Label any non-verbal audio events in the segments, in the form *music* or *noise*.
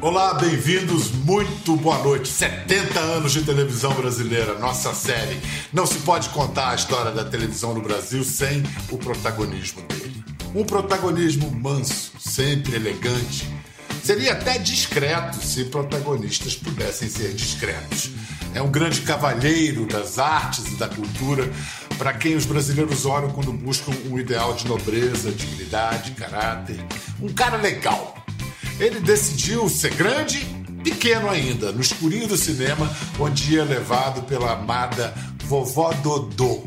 Olá, bem-vindos, muito boa noite. 70 anos de televisão brasileira, nossa série. Não se pode contar a história da televisão no Brasil sem o protagonismo dele. Um protagonismo manso, sempre elegante. Seria até discreto se protagonistas pudessem ser discretos. É um grande cavalheiro das artes e da cultura, para quem os brasileiros olham quando buscam um ideal de nobreza, dignidade, caráter. Um cara legal ele decidiu ser grande, pequeno ainda, no escurinho do cinema, onde ia levado pela amada vovó Dodô.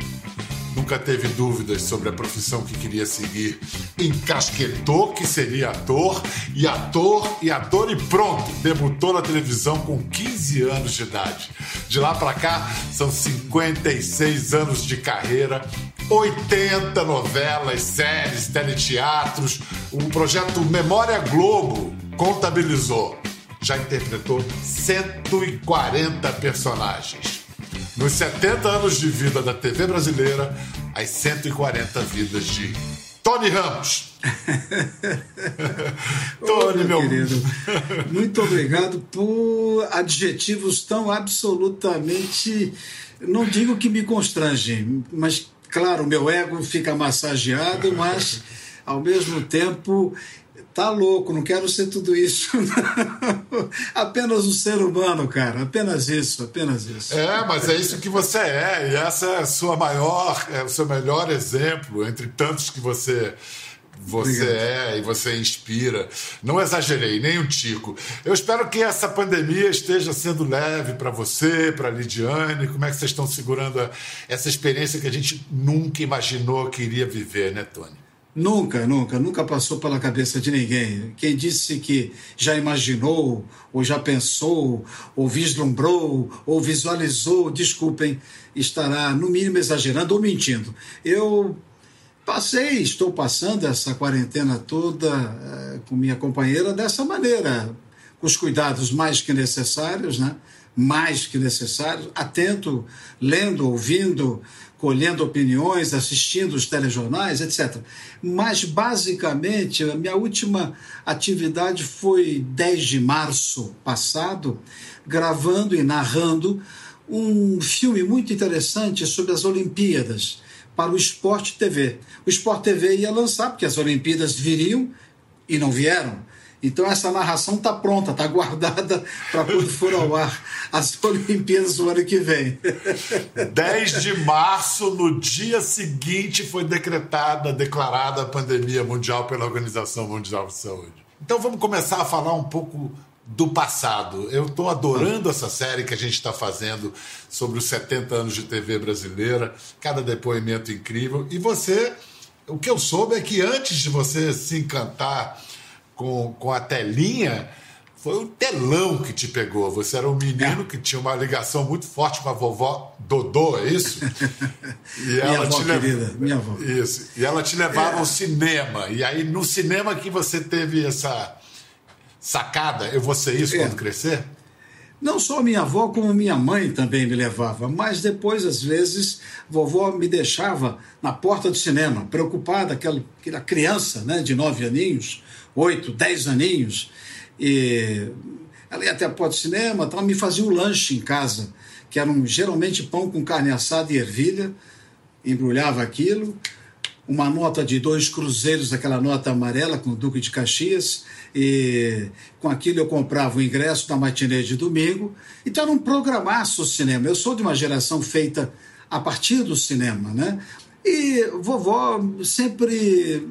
Nunca teve dúvidas sobre a profissão que queria seguir. Encasquetou que seria ator, e ator, e ator, e pronto! Debutou na televisão com 15 anos de idade. De lá para cá, são 56 anos de carreira 80 novelas, séries, teleteatros. O projeto Memória Globo contabilizou. Já interpretou 140 personagens. Nos 70 anos de vida da TV brasileira, as 140 vidas de Tony Ramos. *laughs* Tony, meu querido. Muito obrigado por adjetivos tão absolutamente. Não digo que me constrangem, mas Claro, meu ego fica massageado, mas ao mesmo tempo tá louco, não quero ser tudo isso. *laughs* apenas um ser humano, cara. Apenas isso, apenas isso. É, mas é isso que você é, e essa é a sua maior, é o seu melhor exemplo entre tantos que você você Obrigado. é e você inspira. Não exagerei, nem um tico. Eu espero que essa pandemia esteja sendo leve para você, para a Lidiane. Como é que vocês estão segurando essa experiência que a gente nunca imaginou que iria viver, né, Tony? Nunca, nunca, nunca passou pela cabeça de ninguém. Quem disse que já imaginou, ou já pensou, ou vislumbrou, ou visualizou, desculpem, estará no mínimo exagerando ou mentindo. Eu Passei, estou passando essa quarentena toda é, com minha companheira dessa maneira, com os cuidados mais que necessários, né? mais que necessários, atento, lendo, ouvindo, colhendo opiniões, assistindo os telejornais, etc. Mas, basicamente, a minha última atividade foi 10 de março passado, gravando e narrando um filme muito interessante sobre as Olimpíadas para o Esporte TV. O Esporte TV ia lançar, porque as Olimpíadas viriam e não vieram. Então essa narração está pronta, está guardada *laughs* para quando for ao ar as *laughs* Olimpíadas do ano que vem. 10 de março, no dia seguinte, foi decretada, declarada a pandemia mundial pela Organização Mundial de Saúde. Então vamos começar a falar um pouco do passado. Eu estou adorando essa série que a gente está fazendo sobre os 70 anos de TV brasileira, cada depoimento incrível. E você, o que eu soube é que antes de você se encantar com, com a telinha, foi o telão que te pegou. Você era um menino que tinha uma ligação muito forte com a vovó Dodô, é isso? *laughs* E minha ela avó, te lev... querida, minha avó. Isso. E ela te levava é. ao cinema. E aí, no cinema que você teve essa sacada, eu vou ser isso é. quando crescer? Não só minha avó, como minha mãe também me levava, mas depois, às vezes, vovó me deixava na porta do cinema, preocupada, aquela, aquela criança né, de nove aninhos, oito, dez aninhos, e ela ia até a porta do cinema, então me fazia um lanche em casa, que era um, geralmente pão com carne assada e ervilha, embrulhava aquilo, uma nota de dois cruzeiros, aquela nota amarela com o Duque de Caxias, e com aquilo eu comprava o ingresso da matinê de domingo. Então era um programaço o cinema. Eu sou de uma geração feita a partir do cinema, né? E vovó sempre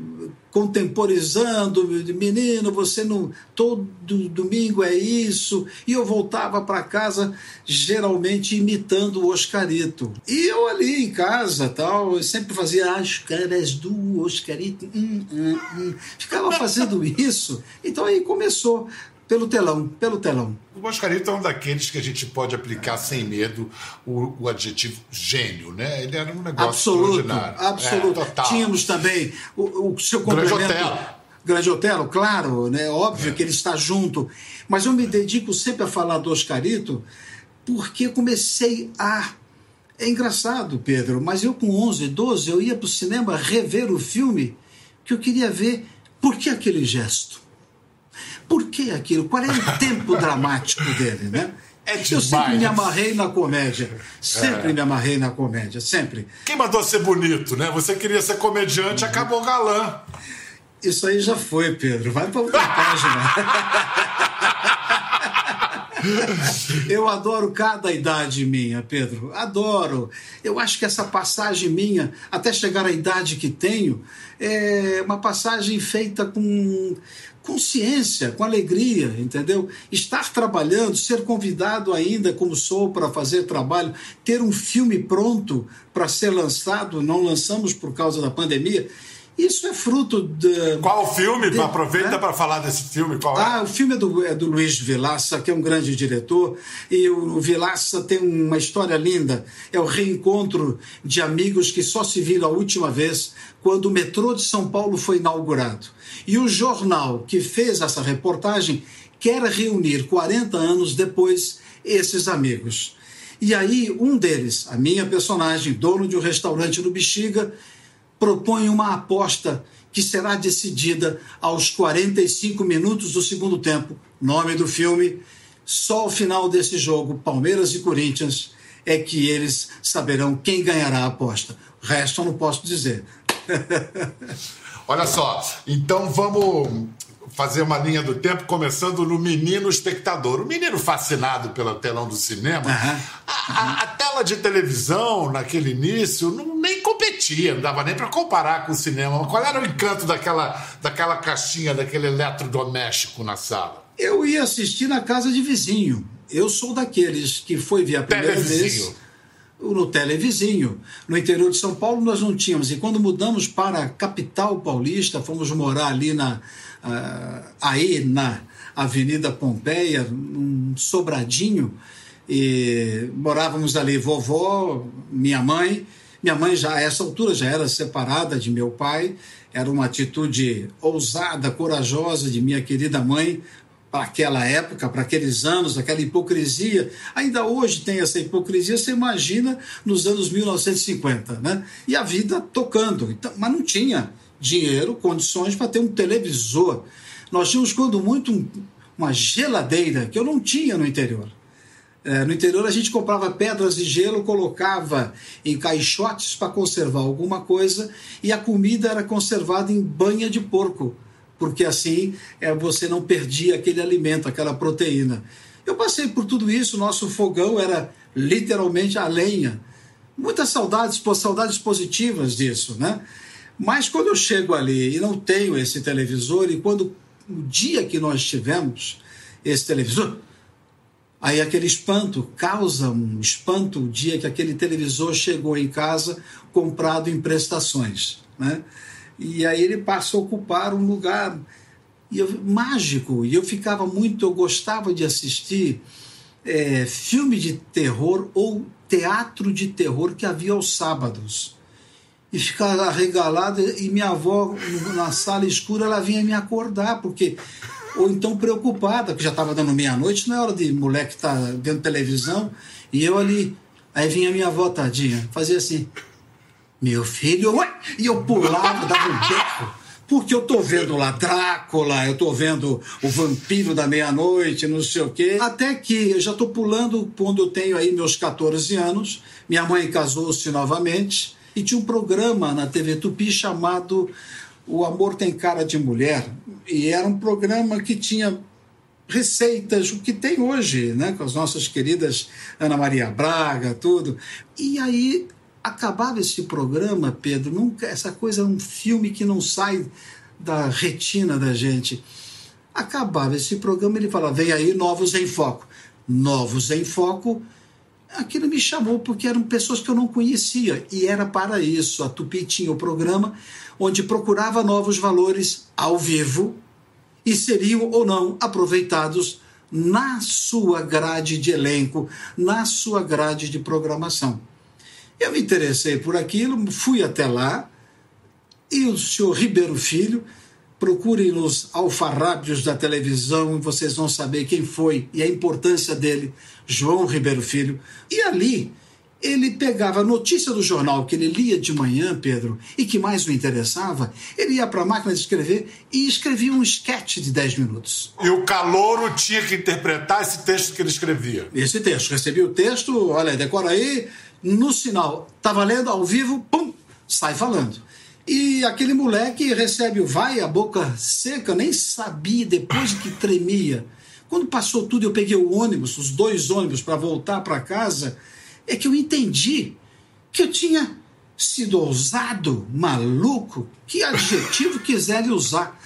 contemporizando, menino, você não todo domingo é isso. E eu voltava para casa geralmente imitando o Oscarito. E eu ali em casa, tal, eu sempre fazia as caras do Oscarito, hum, hum, hum. ficava fazendo *laughs* isso. Então aí começou pelo telão, pelo telão. O Mascarito é um daqueles que a gente pode aplicar sem medo o, o adjetivo gênio, né? Ele era um negócio absoluto, extraordinário. Absoluto. É, Tínhamos também o, o seu complemento. Grande Otelo. Grande Otelo, claro, né? Óbvio é. que ele está junto. Mas eu me dedico sempre a falar do Oscarito porque comecei a É engraçado, Pedro, mas eu com 11, 12, eu ia para o cinema rever o filme que eu queria ver. Por que aquele gesto? Por que aquilo? Qual é o tempo *laughs* dramático dele, né? É demais. Eu sempre me amarrei na comédia. Sempre é. me amarrei na comédia, sempre. Quem mandou ser bonito, né? Você queria ser comediante, uhum. acabou galã. Isso aí já foi, Pedro. Vai para outra *laughs* página. *laughs* Eu adoro cada idade minha, Pedro. Adoro. Eu acho que essa passagem minha, até chegar à idade que tenho, é uma passagem feita com consciência, com alegria, entendeu? Estar trabalhando, ser convidado ainda, como sou, para fazer trabalho, ter um filme pronto para ser lançado, não lançamos por causa da pandemia. Isso é fruto de. Qual filme? De, Aproveita né? para falar desse filme. Qual é? Ah, o filme é do, é do Luiz Vilaça, que é um grande diretor. E o, o Vilaça tem uma história linda. É o reencontro de amigos que só se viram a última vez quando o metrô de São Paulo foi inaugurado. E o jornal que fez essa reportagem quer reunir 40 anos depois esses amigos. E aí, um deles, a minha personagem, dono de um restaurante no Bexiga, propõe uma aposta que será decidida aos 45 minutos do segundo tempo. Nome do filme: só ao final desse jogo, Palmeiras e Corinthians, é que eles saberão quem ganhará a aposta. O resto eu não posso dizer. *laughs* Olha só, então vamos fazer uma linha do tempo, começando no menino espectador. O menino fascinado pelo telão do cinema. Uhum. A, a, tela de televisão, naquele início, não, nem competia, não dava nem para comparar com o cinema. Qual era o encanto daquela, daquela caixinha, daquele eletrodoméstico na sala? Eu ia assistir na casa de vizinho. Eu sou daqueles que foi ver a primeira Televizinho. vez no televizinho. No interior de São Paulo nós não tínhamos. E quando mudamos para a capital paulista, fomos morar ali na, aí na Avenida Pompeia, um sobradinho, e morávamos ali, vovó, minha mãe. Minha mãe já a essa altura já era separada de meu pai, era uma atitude ousada, corajosa de minha querida mãe para aquela época, para aqueles anos, aquela hipocrisia. Ainda hoje tem essa hipocrisia, você imagina nos anos 1950, né? E a vida tocando. Então, mas não tinha dinheiro, condições para ter um televisor. Nós tínhamos, quando muito, um, uma geladeira, que eu não tinha no interior. É, no interior a gente comprava pedras de gelo, colocava em caixotes para conservar alguma coisa e a comida era conservada em banha de porco, porque assim é, você não perdia aquele alimento, aquela proteína. Eu passei por tudo isso, nosso fogão era literalmente a lenha. Muitas saudades, saudades positivas disso, né? Mas quando eu chego ali e não tenho esse televisor, e quando o dia que nós tivemos esse televisor, aí aquele espanto, causa um espanto o dia que aquele televisor chegou em casa comprado em prestações. Né? E aí ele passa a ocupar um lugar e eu, mágico, e eu ficava muito, eu gostava de assistir é, filme de terror ou teatro de terror que havia aos sábados e ficava arregalada e minha avó na sala escura ela vinha me acordar porque ou então preocupada que já estava dando meia-noite não é hora de moleque estar tá vendo televisão e eu ali aí vinha minha avó tadinha fazia assim meu filho ué! e eu pulava dava um beco porque eu tô vendo lá Drácula, eu tô vendo o Vampiro da Meia-Noite, não sei o quê. Até que eu já tô pulando quando eu tenho aí meus 14 anos. Minha mãe casou-se novamente e tinha um programa na TV Tupi chamado O Amor Tem Cara de Mulher. E era um programa que tinha receitas, o que tem hoje, né, com as nossas queridas Ana Maria Braga, tudo. E aí acabava esse programa, Pedro, nunca essa coisa é um filme que não sai da retina da gente. Acabava esse programa, ele falava: "Vem aí novos em foco". Novos em foco aquilo me chamou porque eram pessoas que eu não conhecia e era para isso. A Tupi tinha o programa onde procurava novos valores ao vivo e seriam ou não aproveitados na sua grade de elenco, na sua grade de programação. Eu me interessei por aquilo, fui até lá e o senhor Ribeiro Filho procurem nos alfarrábios da televisão e vocês vão saber quem foi e a importância dele, João Ribeiro Filho. E ali ele pegava a notícia do jornal que ele lia de manhã, Pedro, e que mais o interessava, ele ia para a máquina de escrever e escrevia um esquete de 10 minutos. E o calouro tinha que interpretar esse texto que ele escrevia. Esse texto. Recebia o texto, olha, decora aí, no sinal. Estava lendo ao vivo, pum, sai falando. E aquele moleque recebe o vai, a boca seca, nem sabia depois que tremia. Quando passou tudo, eu peguei o ônibus, os dois ônibus, para voltar para casa é que eu entendi que eu tinha sido ousado, maluco, que adjetivo quiser usar.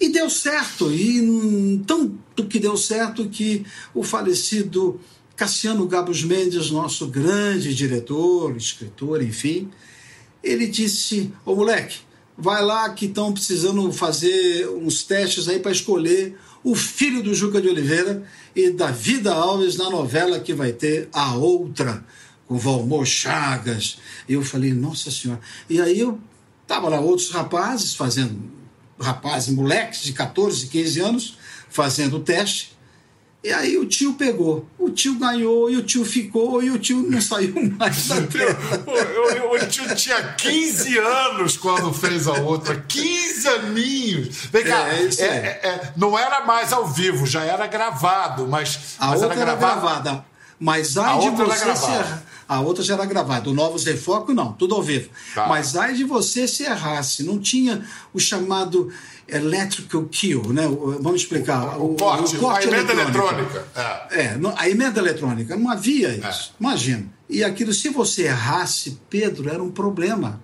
E deu certo, e tanto que deu certo que o falecido Cassiano Gabos Mendes, nosso grande diretor, escritor, enfim, ele disse: Ô moleque, vai lá que estão precisando fazer uns testes aí para escolher o filho do Juca de Oliveira e da Vida Alves na novela que vai ter A Outra, com Valmor Chagas. E eu falei, nossa senhora. E aí eu tava lá outros rapazes fazendo, rapazes, moleques de 14, 15 anos, fazendo o teste. E aí o tio pegou, o tio ganhou e o tio ficou e o tio não saiu mais da *laughs* tela. O, tio tinha 15 anos quando fez a outra, 15 aninhos. Vem cá, é, é, é, é, não era mais ao vivo, já era gravado, mas, a mas outra era, era gravada. Mas ai de você se errar. A outra já era gravada. O Novos Refoco, não, tudo ao vivo. Tá. Mas ai de você se errasse. Não tinha o chamado electrical kill, né? Vamos explicar. O, o, corte, o corte a emenda eletrônica. É. é, a emenda eletrônica. Não havia isso. É. Imagina. E aquilo, se você errasse, Pedro, era um problema.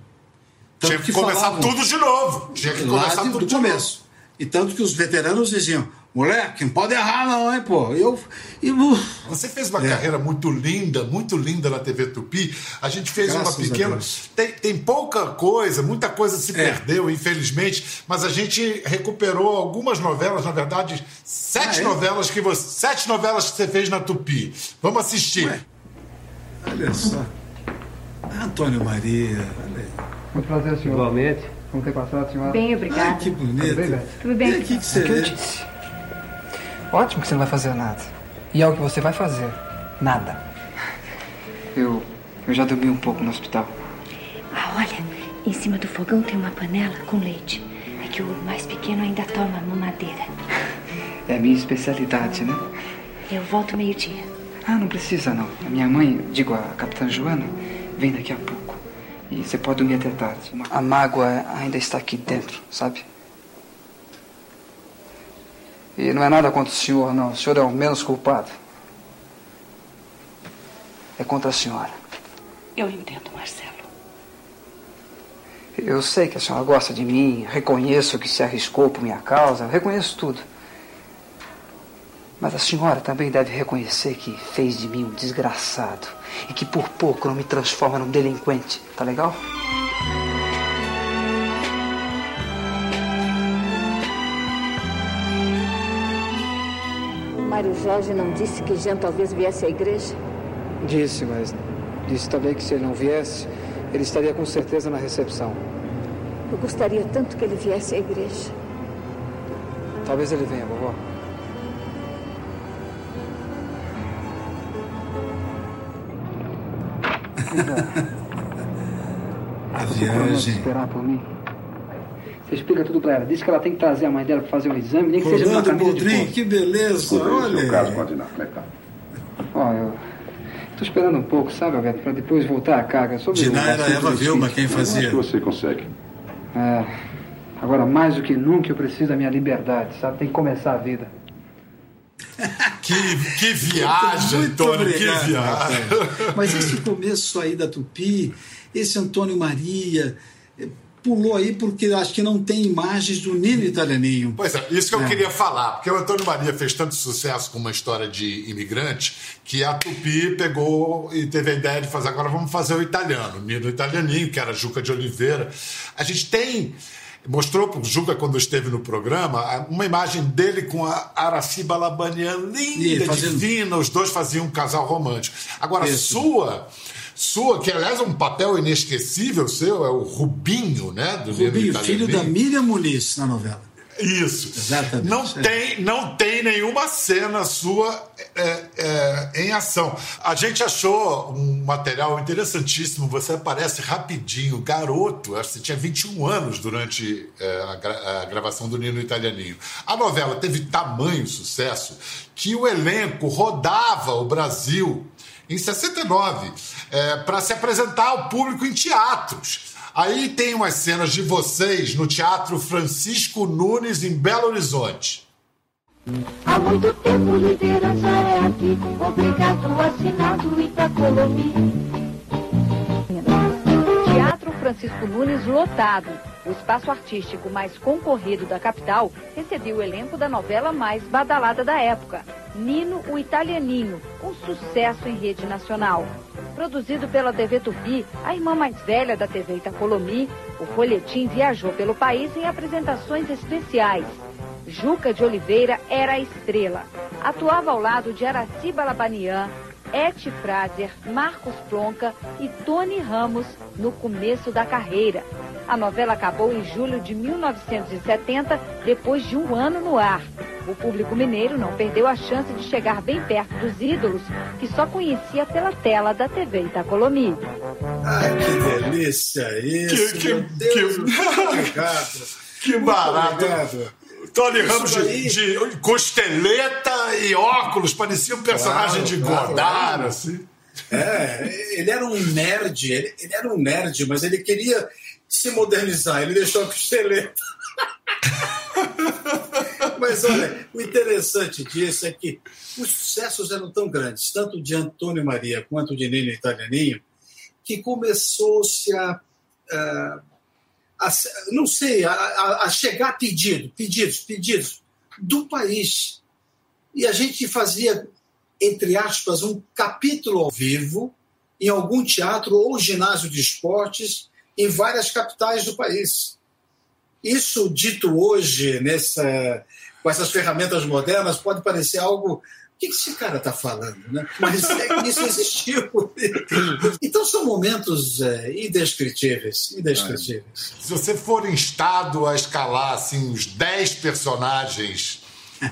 Tanto Tinha que, que começar falavam, tudo de novo. Tinha que começar de, tudo do de começo. Novo. E tanto que os veteranos diziam: moleque, não pode errar, não, hein, pô. Eu, eu... Você fez uma é. carreira muito linda, muito linda na TV Tupi. A gente fez Graças uma pequena. Tem, tem pouca coisa, muita coisa se é. perdeu, infelizmente, mas a gente recuperou algumas novelas, na verdade, sete ah, é? novelas que você. Sete novelas que você fez na Tupi. Vamos assistir. Ué. Olha só. Antônio Maria, olha aí. Muito prazer, senhor. Igualmente. Como tem passado, senhora? Bem, obrigada. Ai, que bonito. Tudo bem, Tudo bem. E aqui que você é. Ótimo que você não vai fazer nada. E é o que você vai fazer. Nada. Eu, eu já dormi um pouco no hospital. Ah, olha, em cima do fogão tem uma panela com leite. É que o mais pequeno ainda toma mamadeira. *laughs* É a minha especialidade, né? Eu volto meio-dia. Ah, não precisa não. A minha mãe, digo, a capitã Joana, vem daqui a pouco. E você pode dormir até tarde. A mágoa ainda está aqui dentro, sabe? E não é nada contra o senhor, não. O senhor é o menos culpado. É contra a senhora. Eu entendo, Marcelo. Eu sei que a senhora gosta de mim, reconheço que se arriscou por minha causa, reconheço tudo. Mas a senhora também deve reconhecer que fez de mim um desgraçado e que por pouco não me transforma num delinquente, tá legal? Mário Jorge não disse que Jean talvez viesse à igreja? Disse, mas disse também que se ele não viesse, ele estaria com certeza na recepção. Eu gostaria tanto que ele viesse à igreja. Talvez ele venha, vovó. *laughs* a viagem. esperar por mim. Explica tudo pra ela. Diz que ela tem que trazer a mãe dela pra fazer um exame, nem que Rolando seja uma camisa Boldrin, que beleza, olha. Seu caso, Como é que tá? Ó, eu... Tô esperando um pouco, sabe, Alberto, pra depois voltar a carga. Sobre Diná era Eva Vilma quem fazia. Acho que você consegue. É... Agora, mais do que nunca, eu preciso da minha liberdade, sabe? Tem que começar a vida. *laughs* Que, que viagem, Tony, que viagem. *laughs* Mas esse começo aí da Tupi, esse Antônio Maria, pulou aí porque acho que não tem imagens do Nino Italianinho. Pois é, isso que eu é. queria falar, porque o Antônio Maria fez tanto sucesso com uma história de imigrante que a Tupi pegou e teve a ideia de fazer agora vamos fazer o italiano, Nino Italianinho, que era Juca de Oliveira. A gente tem mostrou para o Juca quando esteve no programa uma imagem dele com a Araciba Labanian linda, fazendo... divina, os dois faziam um casal romântico. Agora, Isso. sua, sua, que aliás é um papel inesquecível seu, é o Rubinho, né? Do Rubinho, filho da Miriam Muniz na novela. Isso. Exatamente. Não, tem, não tem nenhuma cena sua é, é, em ação. A gente achou um material interessantíssimo. Você aparece rapidinho, garoto. Acho que você tinha 21 anos durante é, a, gra a, gravação do Nino Italianinho. A novela teve tamanho sucesso que o elenco rodava o Brasil em 69 para se apresentar ao público em teatros. Aí tem umas cenas de vocês no Teatro Francisco Nunes, em Belo Horizonte. Há muito tempo liderança é aqui, obrigado assinado Itacolomi. Teatro Francisco Nunes lotado. O espaço artístico mais concorrido da capital recebeu o elenco da novela mais badalada da época, Nino o Italianinho, um sucesso em rede nacional. Produzido pela TV Tupi, a irmã mais velha da TV Itacolomi, o folhetim viajou pelo país em apresentações especiais. Juca de Oliveira era a estrela. Atuava ao lado de Araci Balabanian, Eti Fraser, Marcos Plonka e Tony Ramos no começo da carreira. A novela acabou em julho de 1970, depois de um ano no ar. O público mineiro não perdeu a chance de chegar bem perto dos ídolos que só conhecia pela tela da TV Itacolomi. Ai, que delícia isso! Que, meu que, Deus, que, *laughs* que barato! Tony Ramos de, de, costeleta e óculos, parecia um personagem claro, de Godard, claro. assim. É, ele era um nerd, ele, ele, era um nerd, mas ele queria se modernizar, ele deixou a costeleta. *laughs* Mas olha, o interessante disso é que os sucessos eram tão grandes, tanto de Antônio Maria quanto de Nino Italianinho, que começou-se a, a, a, não sei, a, a chegar pedido, pedidos, pedidos do país. E a gente fazia, entre aspas, um capítulo ao vivo em algum teatro ou ginásio de esportes em várias capitais do país. Isso dito hoje, nessa, com essas ferramentas modernas, pode parecer algo. O que esse cara está falando? Né? Mas isso existiu. *laughs* Então são momentos é, indescritíveis. indescritíveis. Se você for instado a escalar assim, os 10 personagens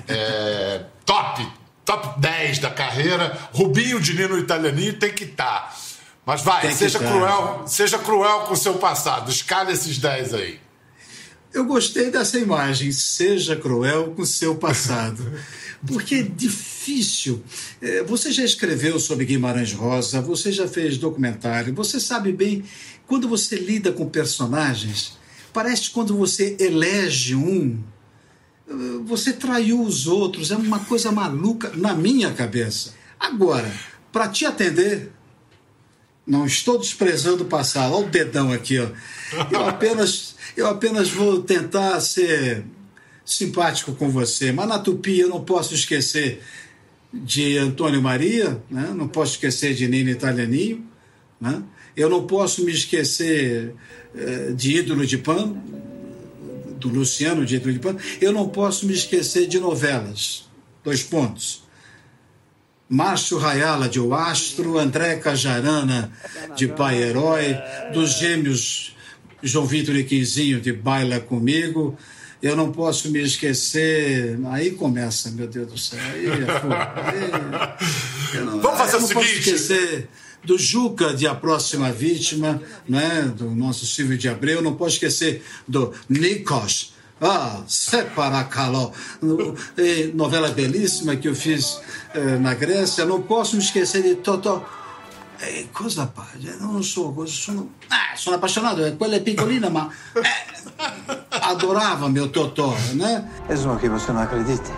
é, top, top 10 da carreira, Rubinho de Nino Italianinho tem que estar. Tá. Mas vai, seja cruel, seja cruel com o seu passado. Escala esses 10 aí. Eu gostei dessa imagem, seja cruel com seu passado. *laughs* Porque é difícil. É, você já escreveu sobre Guimarães Rosa, você já fez documentário, você sabe bem, quando você lida com personagens, parece que quando você elege um, você traiu os outros, é uma coisa maluca na minha cabeça. Agora, para te atender, não estou desprezando o passado, olha o dedão aqui, ó. Eu apenas eu apenas vou tentar ser simpático com você. Mas na Tupi eu não posso esquecer de Antônio Maria, né? não posso esquecer de Nina Italianinho, né? eu não posso me esquecer eh, de Ídolo de Pan, do Luciano de Ídolo de Pan, eu não posso me esquecer de novelas. Dois pontos. Márcio Rayala de O Astro, André Cajarana de Pai Herói, dos gêmeos João Vitor e Quinzinho de Baila Comigo. Eu não posso me esquecer. Aí começa, meu Deus do céu. Aí, aí, não, Vamos fazer o seguinte. Posso esquecer do Juca de A Próxima Vítima, né, do nosso Silvio de Abreu. Não posso esquecer do Nikos. Ah, Separa Caló, novela belíssima que eu fiz eh, na Grécia. Não posso me esquecer de Totó eh, cosa fai? Non so, sono, eh, sono appassionato, eh, quella è piccolina ma eh, adorava mio Totò, né? E sono che você não acredita.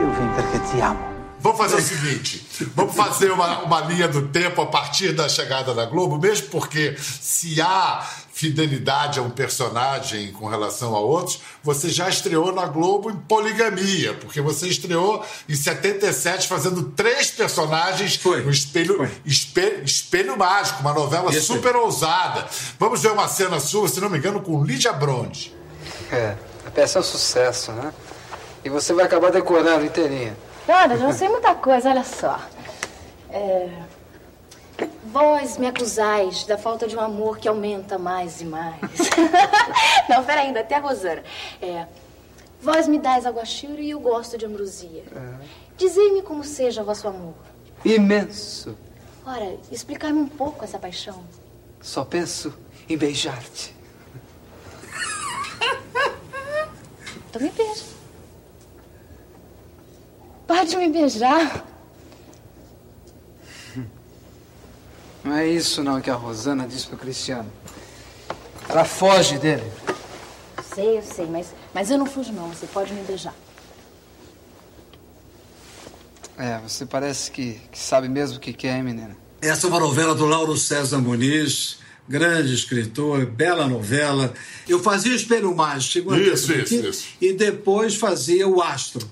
Eu vim porque te amo. Vamos fazer o seguinte: vamos fazer uma, uma linha do tempo a partir da chegada da Globo, mesmo porque se há fidelidade a um personagem com relação a outros, você já estreou na Globo em poligamia, porque você estreou em 77 fazendo três personagens Foi. no Espelho, Foi. Espelho, Espelho Mágico, uma novela Isso. super ousada. Vamos ver uma cena sua, se não me engano, com Lídia Bronde. É, a peça é um sucesso, né? E você vai acabar decorando inteirinha. Olha, não sei muita coisa, olha só. É... Vós me acusais da falta de um amor que aumenta mais e mais. *laughs* não, peraí, ainda até a Rosana. É, vós me dais aguachiro e eu gosto de ambrosia. É. Dizei-me como seja vosso amor. Imenso. Ora, explicar-me um pouco essa paixão. Só penso em beijar-te. Então me beija. Pode me beijar. Não é isso não que a Rosana disse pro Cristiano. Ela foge dele. Sei, eu sei, mas, mas eu não fujo não. Você pode me beijar. É, você parece que, que sabe mesmo o que quer, hein, menina? Essa é uma novela do Lauro César Muniz, grande escritor, bela novela. Eu fazia o Espelho Mágico, Isso, isso, aqui, isso. e depois fazia o Astro.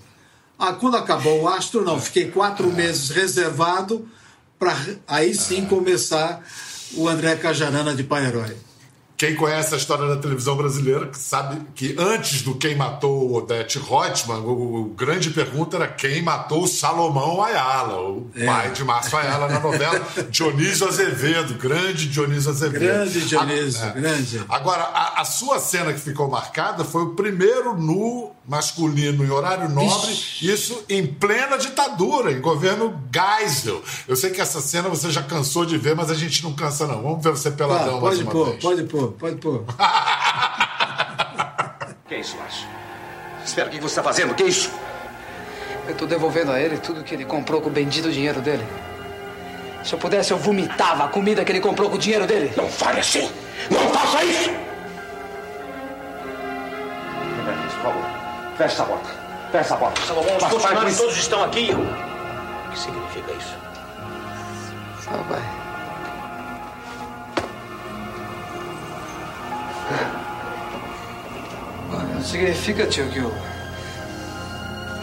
Ah, quando acabou o Astro, não, fiquei quatro meses reservado para aí sim começar o André Cajarana de Pai Herói. Quem conhece a história da televisão brasileira que sabe que antes do Quem Matou Odete Reutemann, o, o grande pergunta era quem matou Salomão Ayala, o É. pai de Márcio Ayala na novela, *laughs* Dionísio Azevedo, grande Dionísio Azevedo. Grande Dionísio, A- é. grande. Agora, a, a sua cena que ficou marcada foi o primeiro nu masculino em horário nobre, isso em plena ditadura, em governo Geisel. Eu sei que essa cena você já cansou de ver, mas a gente não cansa não. Vamos ver você peladão Ah, mais pode uma pôr, vez. pode pôr, pode pôr. *laughs* Que é isso, Márcio? Espera, o que você está fazendo? Que é isso? Eu tô devolvendo a ele tudo que ele comprou com o bendito dinheiro dele. Se eu pudesse, eu vomitava a comida que ele comprou com o dinheiro dele. Não fale assim! Não faça isso! Feche essa porta. Feche essa porta. Salomão, os Mas faz funcionários todos estão aqui. O que significa isso? Só vai. Olha, Significa, tio, que eu.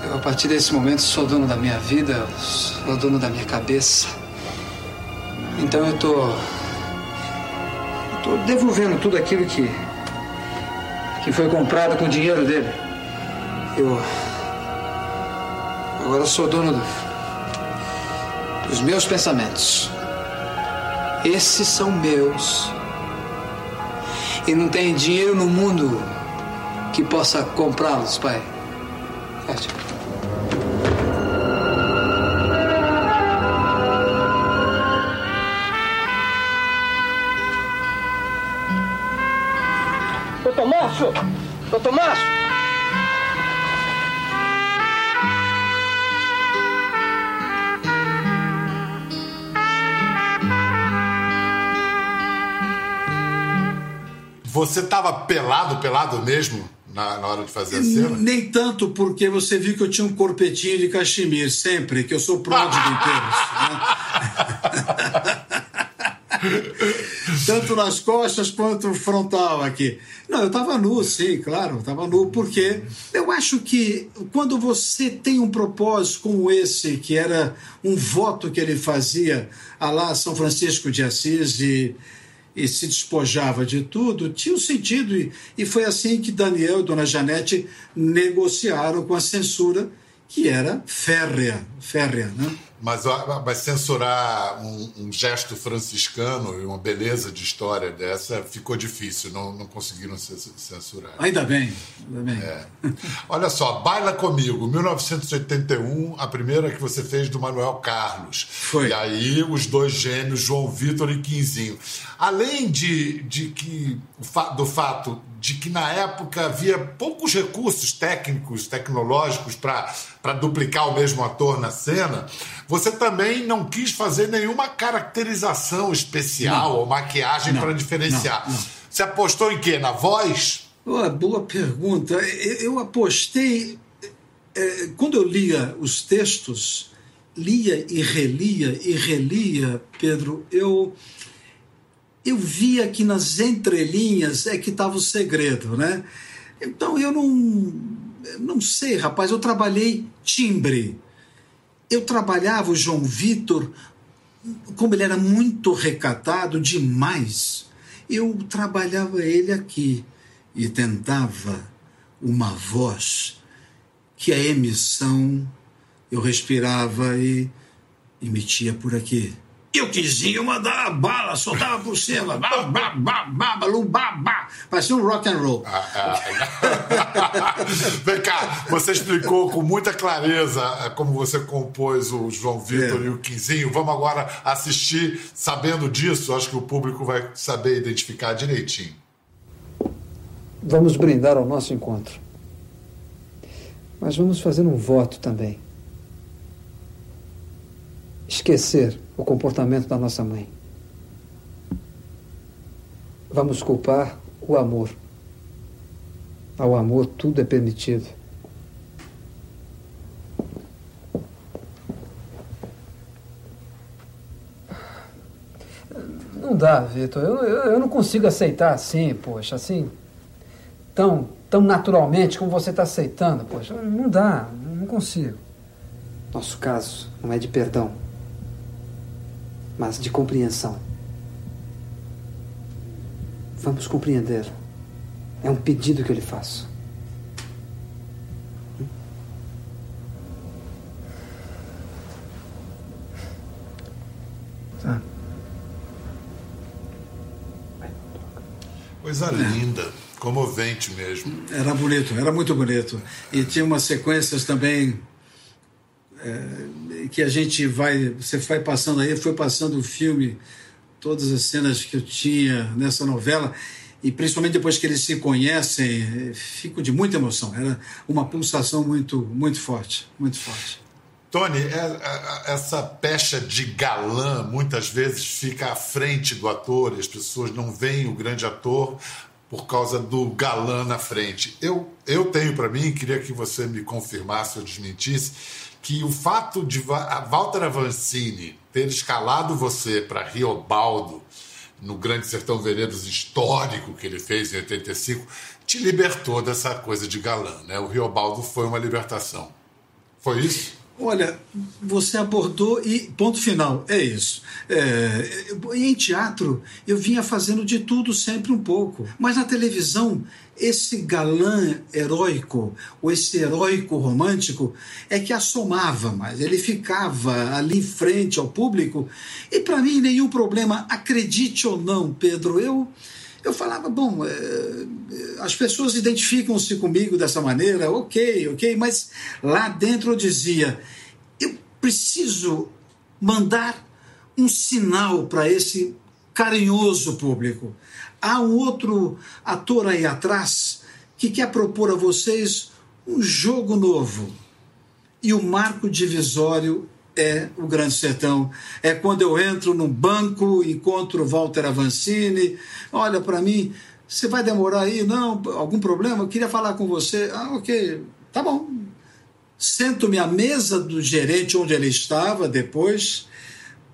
Eu, a partir desse momento, sou dono da minha vida, eu sou dono da minha cabeça. Então eu tô. Eu tô devolvendo tudo aquilo que. que foi comprado com o dinheiro dele. Eu. Agora sou dono do, dos meus pensamentos. Esses são meus. E não tem dinheiro no mundo que possa comprá-los, pai. Tio. Doutor Márcio! Doutor Márcio! Você tava pelado, pelado mesmo, na, na hora de fazer a cena? Nem tanto porque você viu que eu tinha um corpetinho de cachemir sempre, que eu sou pródigo em pelos. né? *laughs* Tanto nas costas quanto frontal aqui. Não, eu estava nu, sim, claro, estava nu, porque eu acho que quando você tem um propósito como esse, que era um voto que ele fazia a lá São Francisco de Assis e, e se despojava de tudo, tinha um sentido. E, e foi assim que Daniel e Dona Janete negociaram com a censura, que era férrea, férrea, né? Mas, mas censurar um, um gesto franciscano e uma beleza de história dessa ficou difícil, não, não conseguiram ce- censurar. Ainda bem, ainda bem. É. Olha só, Baila Comigo, 1981, a primeira que você fez do Manuel Carlos. Foi. E aí os dois gêmeos, João Vitor e Quinzinho. Além de, de que, do fato de que na época havia poucos recursos técnicos, tecnológicos para duplicar o mesmo ator na cena, você também não quis fazer nenhuma caracterização especial Não. ou maquiagem para diferenciar. não, não. Você apostou em quê? Na voz? Boa, boa pergunta. Eu apostei. eh, Quando eu lia os textos, lia e relia e relia, Pedro, eu, eu via que nas entrelinhas é que estava o segredo, né? Então eu não, não sei, rapaz, eu trabalhei timbre. Eu trabalhava o João Vitor, como ele era muito recatado demais, eu trabalhava ele aqui e tentava uma voz que a emissão eu respirava e emitia por aqui. E o Quizinho mandava bala, soltava por cima. Babalu, babá. Parecia um rock and roll. Ah, ah. *laughs* Vem cá, você explicou com muita clareza eh, como você compôs o João Vitor É. e o Quinzinho. Vamos agora assistir, sabendo disso, acho que o público vai saber identificar direitinho. Vamos brindar ao nosso encontro. Mas vamos fazer um voto também. Esquecer o comportamento da nossa mãe. Vamos culpar o amor. Ao amor tudo é permitido. Não dá, Vitor. Eu, eu, eu não consigo aceitar assim, poxa, assim, tão, tão naturalmente como você está aceitando, poxa. Não dá, não consigo. Nosso caso não é de perdão, mas de compreensão. Vamos compreender. É um pedido que eu lhe faço. Tá. Coisa linda, comovente mesmo. Era bonito, era muito bonito. E tinha umas sequências também é, que a gente vai. Você vai passando aí, foi passando o filme, todas as cenas que eu tinha nessa novela. E principalmente depois que eles se conhecem, eh, fico de muita emoção. Era uma pulsação muito, muito forte, muito forte. Tony, é- é- essa pecha de galã muitas vezes fica à frente do ator as pessoas não veem o grande ator por causa do galã na frente. Eu, eu tenho para mim, queria que você me confirmasse ou desmentisse, que o fato de Walter Avancini ter escalado você para Riobaldo no Grande Sertão Veredas histórico que ele fez em 85 te libertou dessa coisa de galã, né? O Riobaldo foi uma libertação. Foi isso? Olha, você abordou e ponto final, é isso. É, em teatro, eu vinha fazendo de tudo sempre um pouco, mas na televisão, esse galã heróico, ou esse heróico romântico, é que assomava mais. Ele ficava ali frente ao público, e para mim, nenhum problema, acredite ou não, Pedro, eu. Eu falava, bom, é, as pessoas identificam-se comigo dessa maneira, ok, ok, mas lá dentro eu dizia, eu preciso mandar um sinal para esse carinhoso público. Há um outro ator aí atrás que quer propor a vocês um jogo novo. E o marco divisório é o Grande Sertão. É quando eu entro num banco, encontro Walter Avancini, olha para mim, você vai demorar aí? Não, algum problema? Eu queria falar com você. Ah, ok, tá bom. Sento-me à mesa do gerente onde ele estava depois,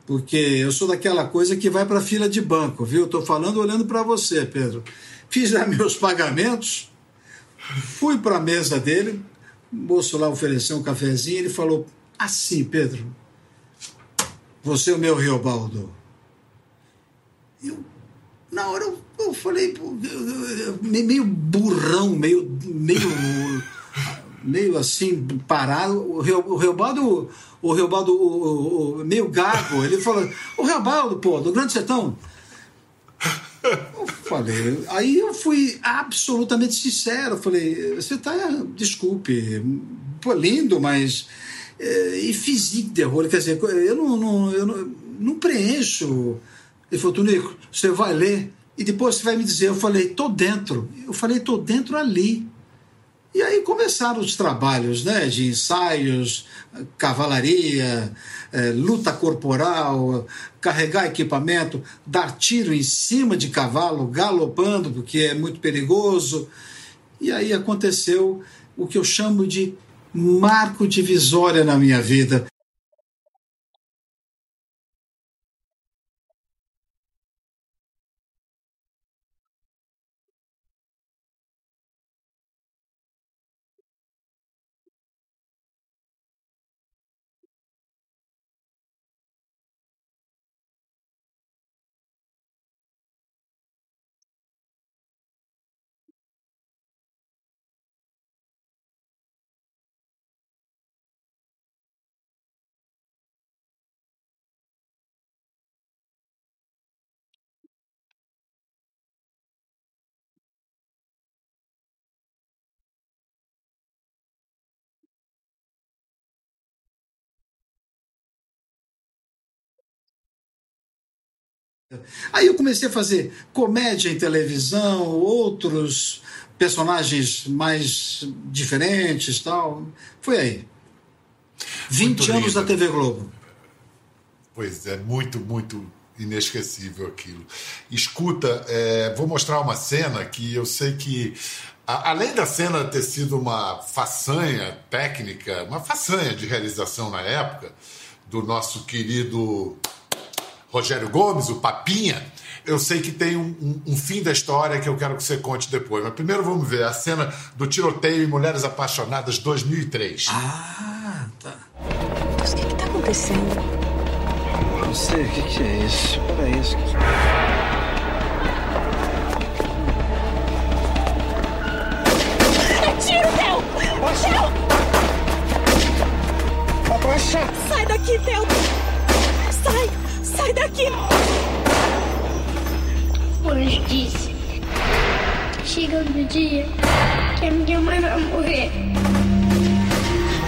porque eu sou daquela coisa que vai para fila de banco, viu? Estou falando olhando para você, Pedro. Fiz lá *laughs* meus pagamentos, fui para a mesa dele, o moço lá ofereceu um cafezinho, ele falou assim, Pedro, você é o meu Riobaldo. Eu, na hora eu, eu falei, meio burrão, meio, meio, meio assim, parado. O o Riobaldo, o Riobaldo, o, o- meio gago, ele falou, o Riobaldo, pô, do Grande Sertão. Eu falei, aí eu fui absolutamente sincero. Falei, você tá, desculpe, pô, lindo, mas. é, e physique de horror, quer dizer, eu não, não, eu não, não preencho. Ele falou, Tonico, você vai ler e depois você vai me dizer. Eu falei, tô dentro. Eu falei, tô dentro ali. E aí começaram os trabalhos né, de ensaios, cavalaria, eh, luta corporal, carregar equipamento, dar tiro em cima de cavalo, galopando, porque é muito perigoso. E aí aconteceu o que eu chamo de marco divisória na minha vida. Aí eu comecei a fazer comédia em televisão, outros personagens mais diferentes tal. Foi aí. 20 Muito anos lindo. da TV Globo. Pois é, muito, muito inesquecível aquilo. Escuta, é, vou mostrar uma cena que eu sei que, a- além da cena ter sido uma façanha técnica, uma façanha de realização na época, do nosso querido Rogério Gomes, o Papinha, eu sei que tem um, um- um fim da história que eu quero que você conte depois. Mas primeiro vamos ver a cena do tiroteio em Mulheres Apaixonadas 2003. Ah, tá. Mas o que está acontecendo? Não sei, o que, que é isso? Para isso. É tiro, Theo! Theo! Abaixa! Sai daqui, Theo! Sai! Daqui! O anjo disse: Chegando o dia que a minha mãe vai morrer.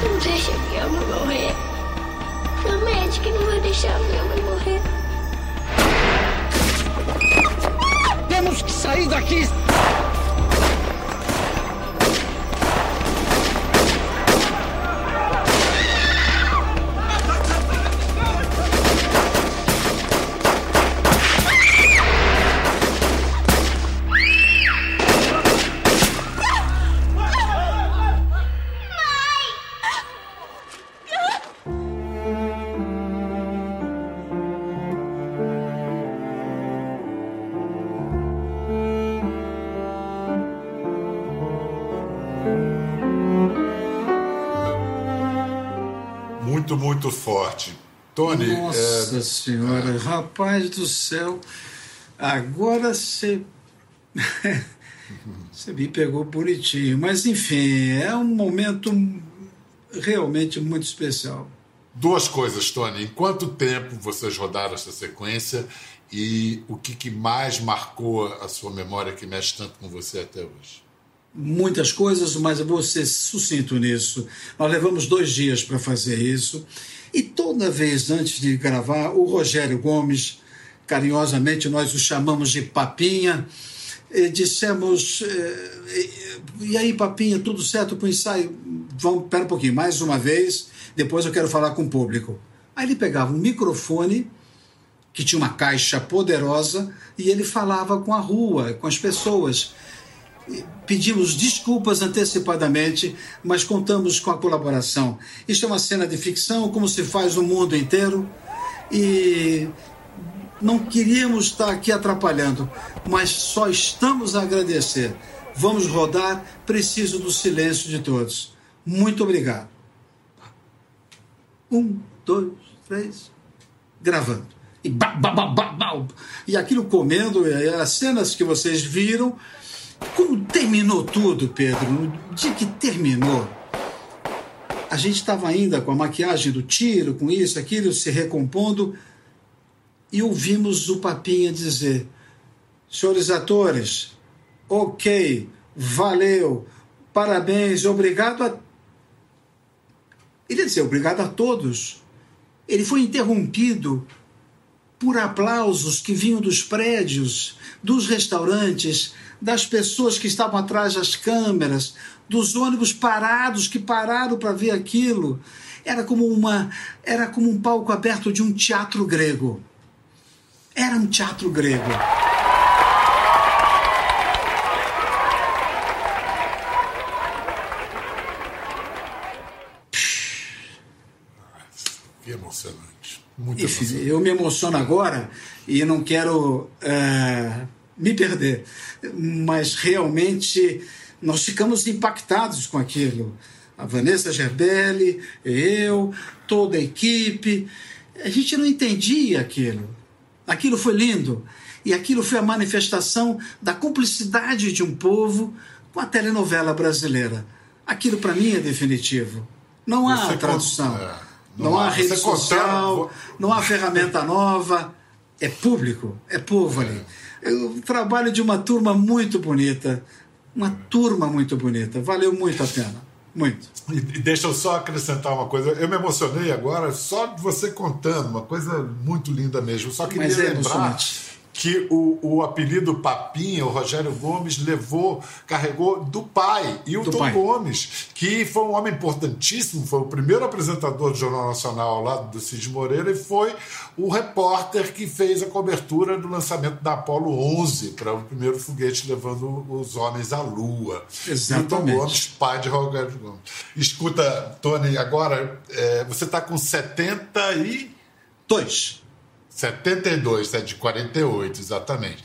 Não deixa a minha mãe morrer. Promete que não vai deixar a minha mãe morrer. Temos que sair daqui! Forte. Tony, Nossa é, Senhora, rapaz do céu, agora você. *laughs* Você me pegou bonitinho. Mas, enfim, é um momento realmente muito especial. duas coisas, Tony. Em quanto tempo vocês rodaram essa sequência e o que, que mais marcou a sua memória que mexe tanto com você até hoje? muitas coisas, mas eu vou ser sucinto nisso. Nós levamos dois dias para fazer isso. E toda vez antes de gravar, o Rogério Gomes, carinhosamente nós o chamamos de Papinha, e dissemos: eh, e aí, Papinha, tudo certo para o ensaio? Vamos, pera um pouquinho, mais uma vez, depois eu quero falar com o público. Aí ele pegava um microfone que tinha uma caixa poderosa e ele falava com a rua, com as pessoas. Pedimos desculpas antecipadamente, mas contamos com a colaboração. Isto é uma cena de ficção, como se faz no mundo inteiro, e não queríamos estar aqui atrapalhando, mas só estamos a agradecer. Vamos rodar, preciso do silêncio de todos. Muito obrigado. Um, dois, três, gravando. E, ba, ba, ba, ba, ba. e aquilo comendo, e as cenas que vocês viram. Quando terminou tudo, Pedro, no dia que terminou, a gente estava ainda com a maquiagem do tiro, com isso, aquilo, se recompondo, e ouvimos o Papinha dizer: Senhores atores, ok, valeu, parabéns, obrigado a. Ele ia dizer obrigado a todos. Ele foi interrompido por aplausos que vinham dos prédios, dos restaurantes, das pessoas que estavam atrás das câmeras, dos ônibus parados que pararam para ver aquilo. Era como uma, era como um palco aberto de um teatro grego. Era um teatro grego. Que emocionante. Muito Enfim, emocionante. eu me emociono agora e não quero é, me perder, mas realmente nós ficamos impactados com aquilo. A Vanessa Gerbelli, eu, toda a equipe, a gente não entendia aquilo. Aquilo foi lindo e aquilo foi a manifestação da cumplicidade de um povo com a telenovela brasileira. Aquilo para mim é definitivo. Não há Você tradução. é, não, não há há. rede social, não há ferramenta nova. É público, é povo ali. Eu trabalho de uma turma muito bonita. Uma turma muito bonita. Valeu muito a pena. Muito. E, deixa eu só acrescentar uma coisa. Eu me emocionei agora só de você contando, uma coisa muito linda mesmo. Só queria Mas é lembrar emocionante. Que o, o apelido Papinha, o Rogério Gomes, levou, carregou do pai, Hilton Gomes, que foi um homem importantíssimo, foi o primeiro apresentador do Jornal Nacional ao lado do Cid Moreira e foi o repórter que fez a cobertura do lançamento da Apollo 11, para o primeiro foguete levando os homens à Lua. Exatamente. Hilton Gomes, pai de Rogério Gomes. Escuta, Tony, agora é, você está com 72. 72, é de 48, exatamente.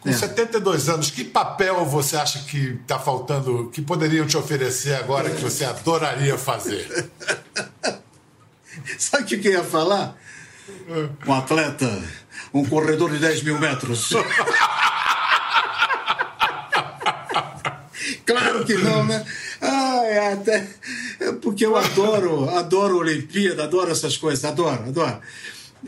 Com é. 72 anos, que papel você acha que está faltando, que poderiam te oferecer agora que você adoraria fazer? *laughs* Sabe o que eu ia falar? Um atleta, um corredor de 10 mil metros. *laughs* claro que não, né? Ah, é até porque eu adoro, adoro Olimpíada, adoro essas coisas, adoro, adoro.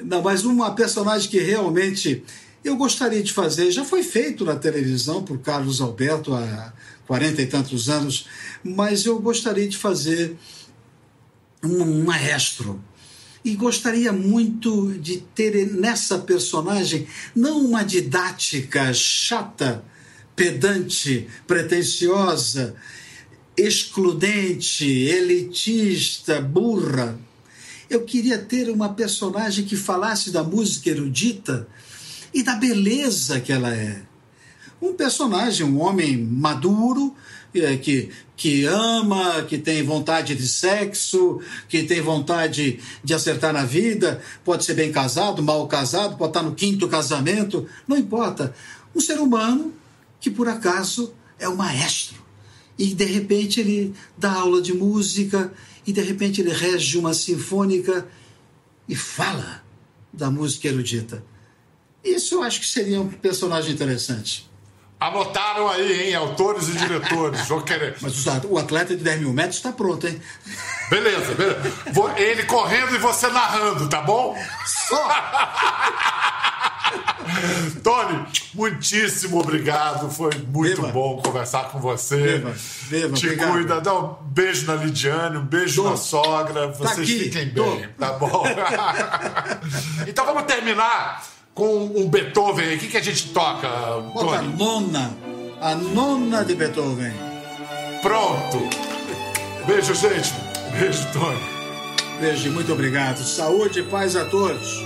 Não, mas uma personagem que realmente eu gostaria de fazer, já foi feito na televisão por Carlos Alberto há quarenta e tantos anos, mas eu gostaria de fazer um maestro. E gostaria muito de ter nessa personagem não uma didática chata, pedante, pretensiosa, excludente, elitista, burra eu queria ter uma personagem que falasse da música erudita e da beleza que ela é. Um personagem, um homem maduro, é, que, que ama, que tem vontade de sexo, que tem vontade de acertar na vida, pode ser bem casado, mal casado, pode estar no quinto casamento, não importa. Um ser humano que por acaso é o maestro. E de repente ele dá aula de música e de repente ele rege uma sinfônica e fala da música erudita. Isso eu acho que seria um personagem interessante. Anotaram aí, hein? Autores e diretores. Vou querer. Mas o atleta de 10 mil metros está pronto, hein? Beleza, beleza. Ele correndo e você narrando, tá bom? Só! *laughs* *laughs* Tony, muitíssimo obrigado. Foi muito Viva. bom conversar com você. Viva. Viva, Te obrigado. cuida. Dá um beijo na Lidiane, um beijo Tô. na sogra. Vocês tá fiquem bem, Tô. tá bom? *laughs* então vamos terminar com um Beethoven. O que, que a gente toca, Bota Tony? A nona. A nona de Beethoven. Pronto. Beijo, gente. Beijo, Tony. Beijo, muito obrigado. Saúde e paz a todos.